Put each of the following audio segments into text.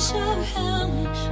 Show him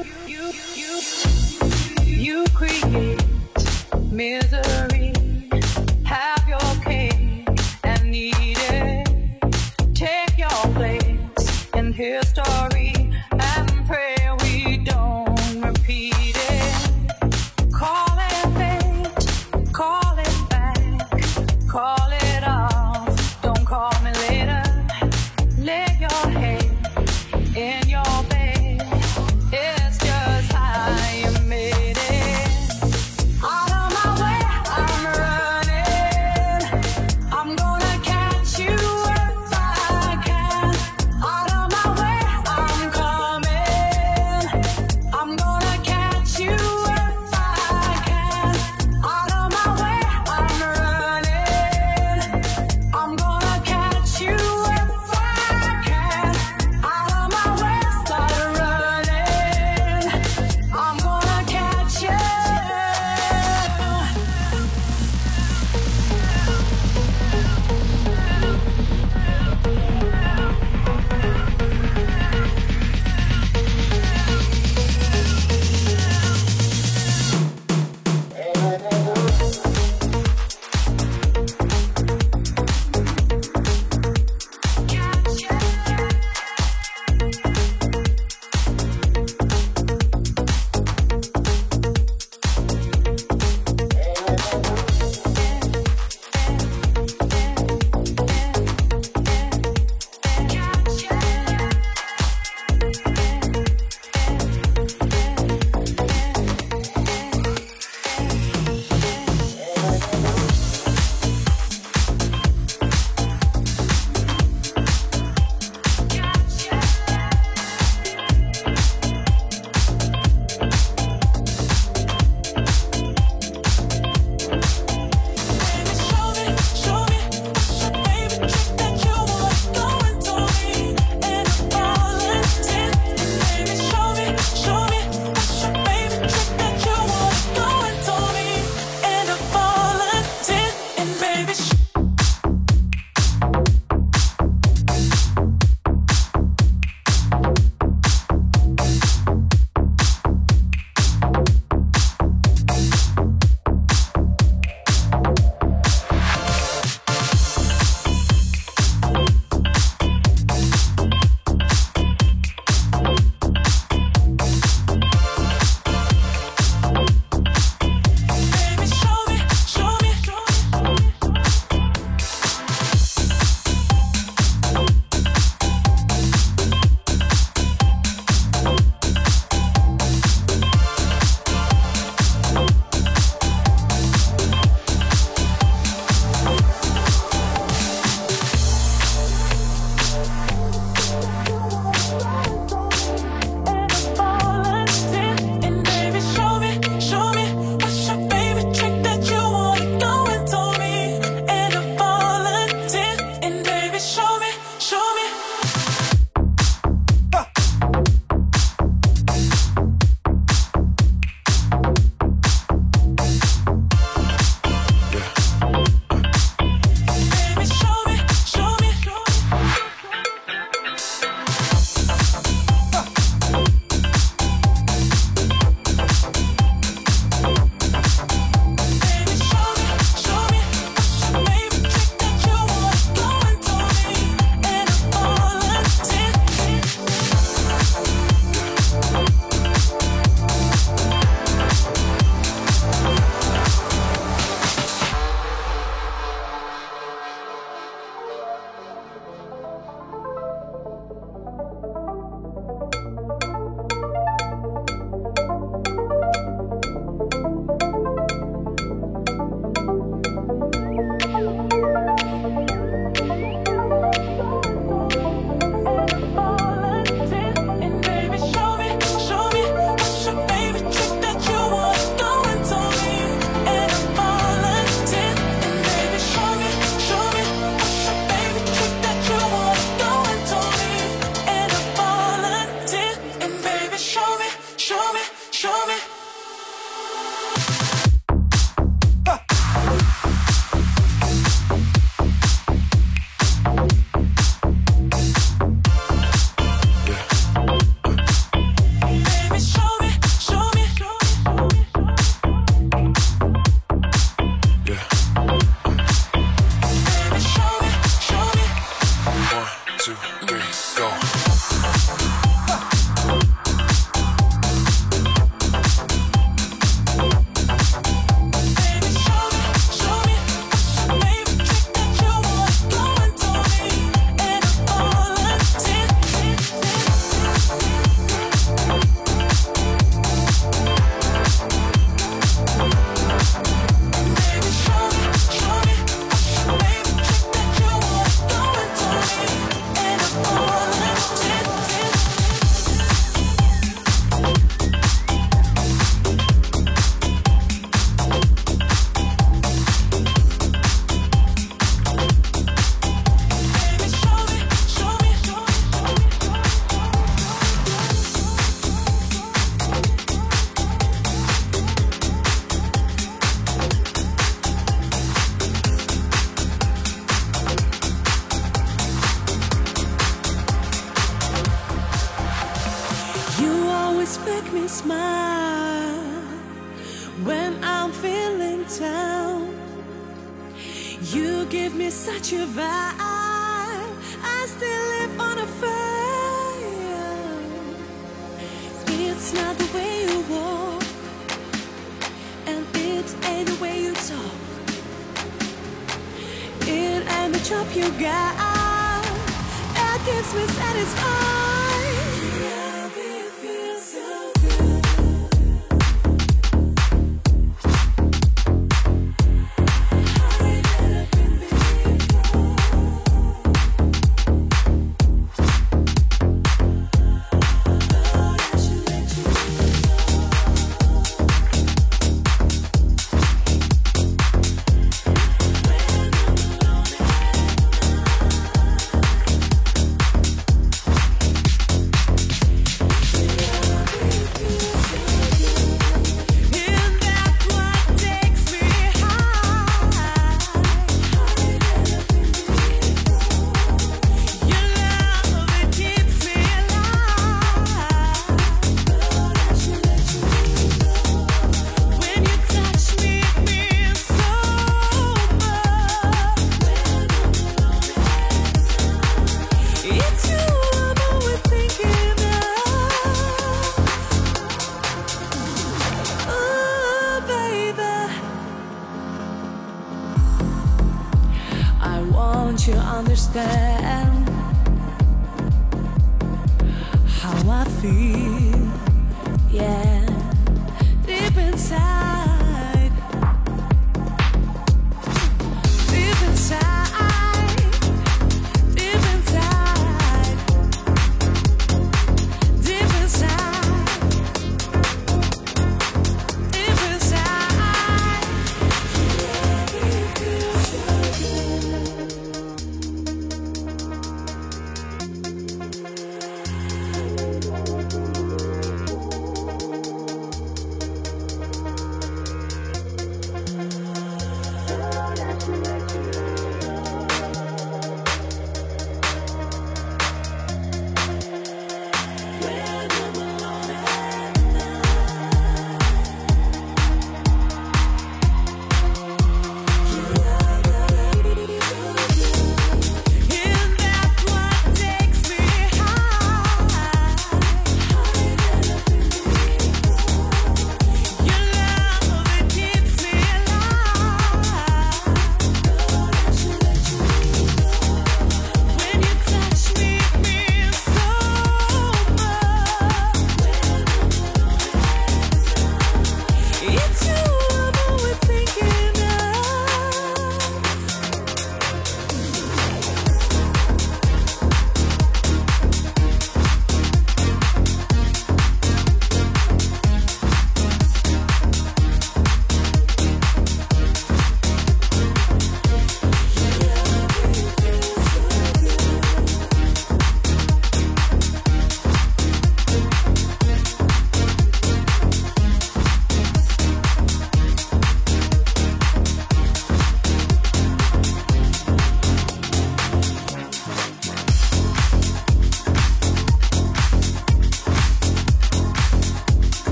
Out you my way,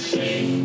never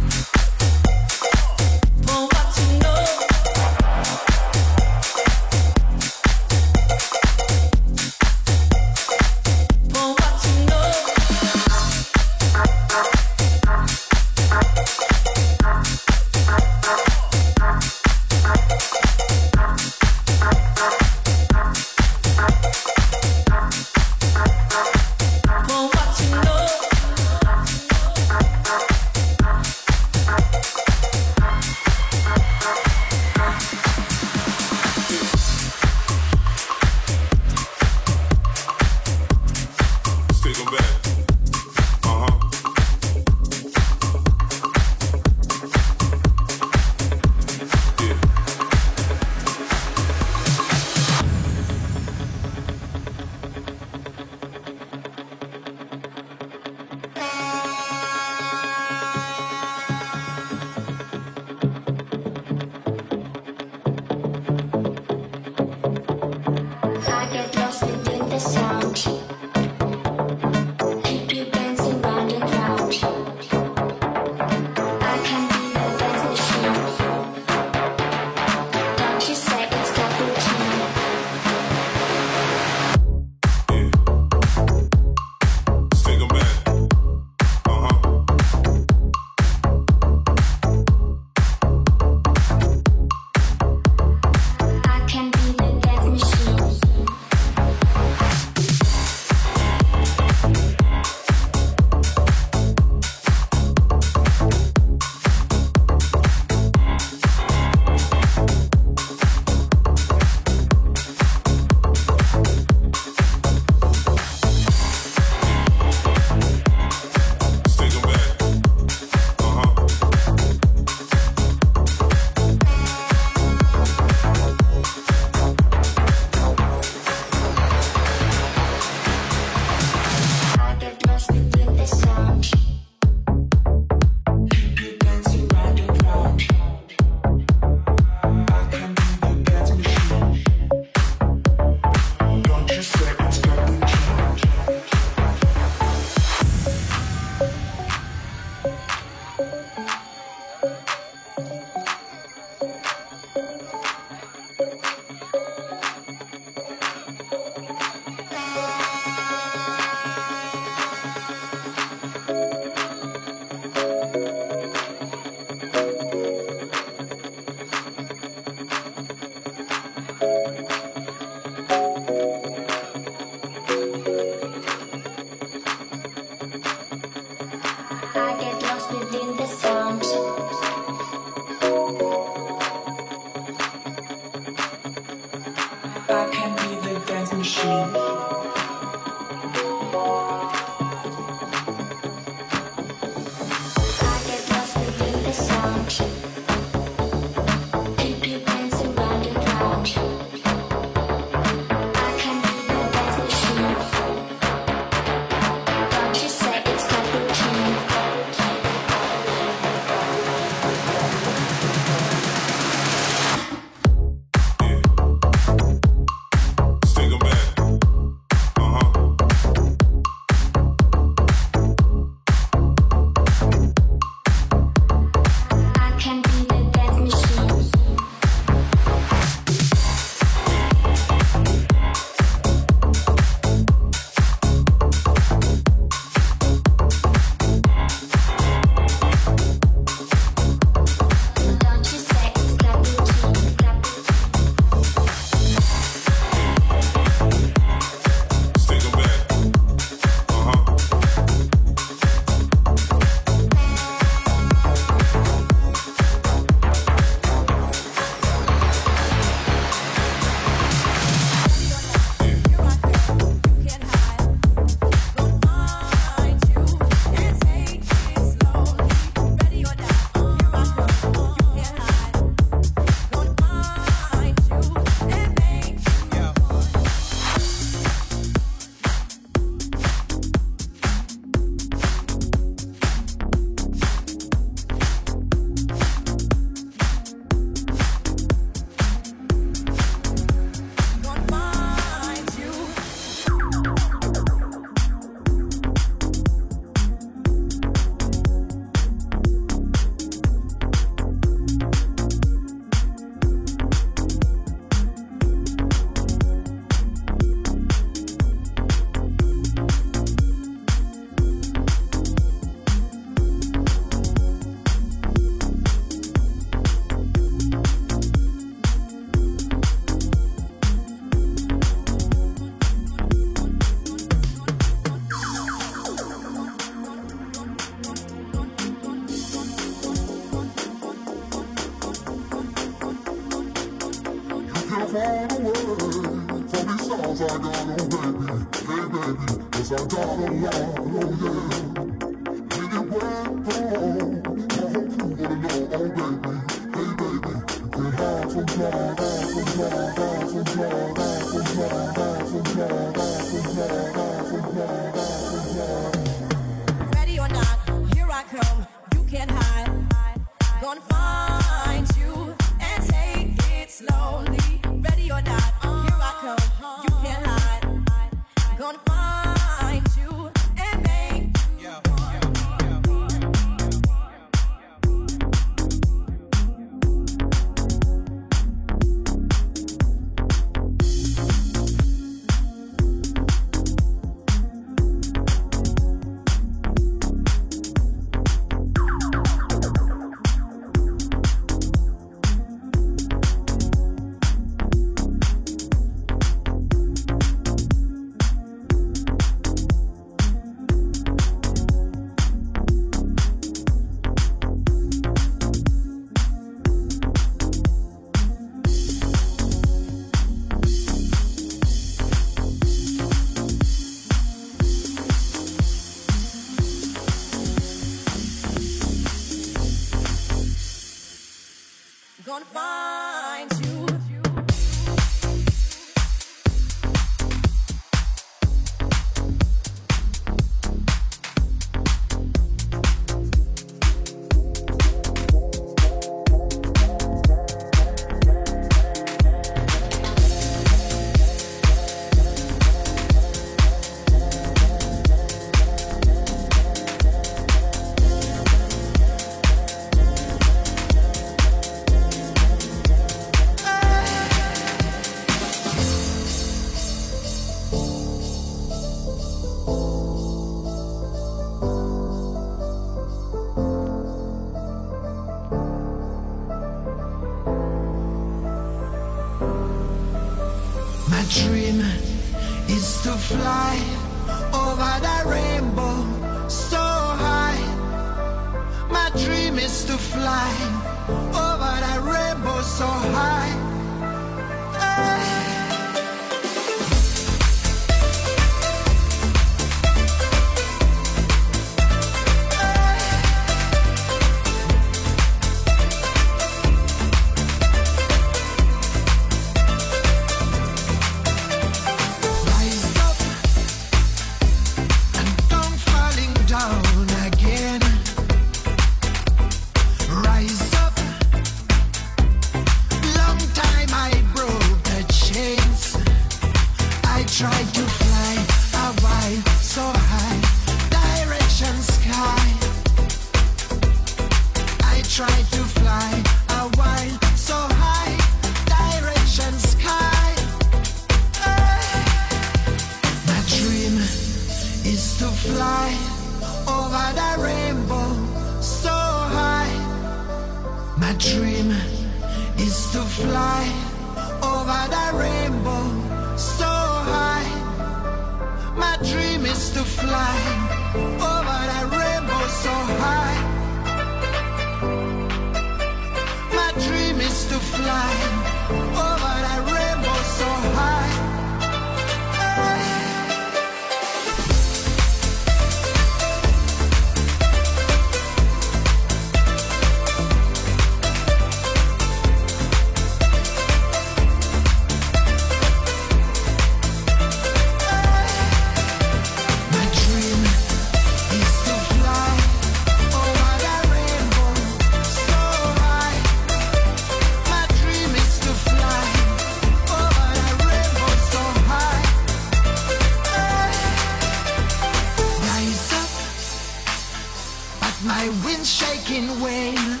shaking wave.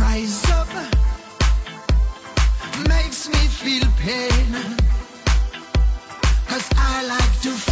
Rise up makes me feel pain. Cause I like to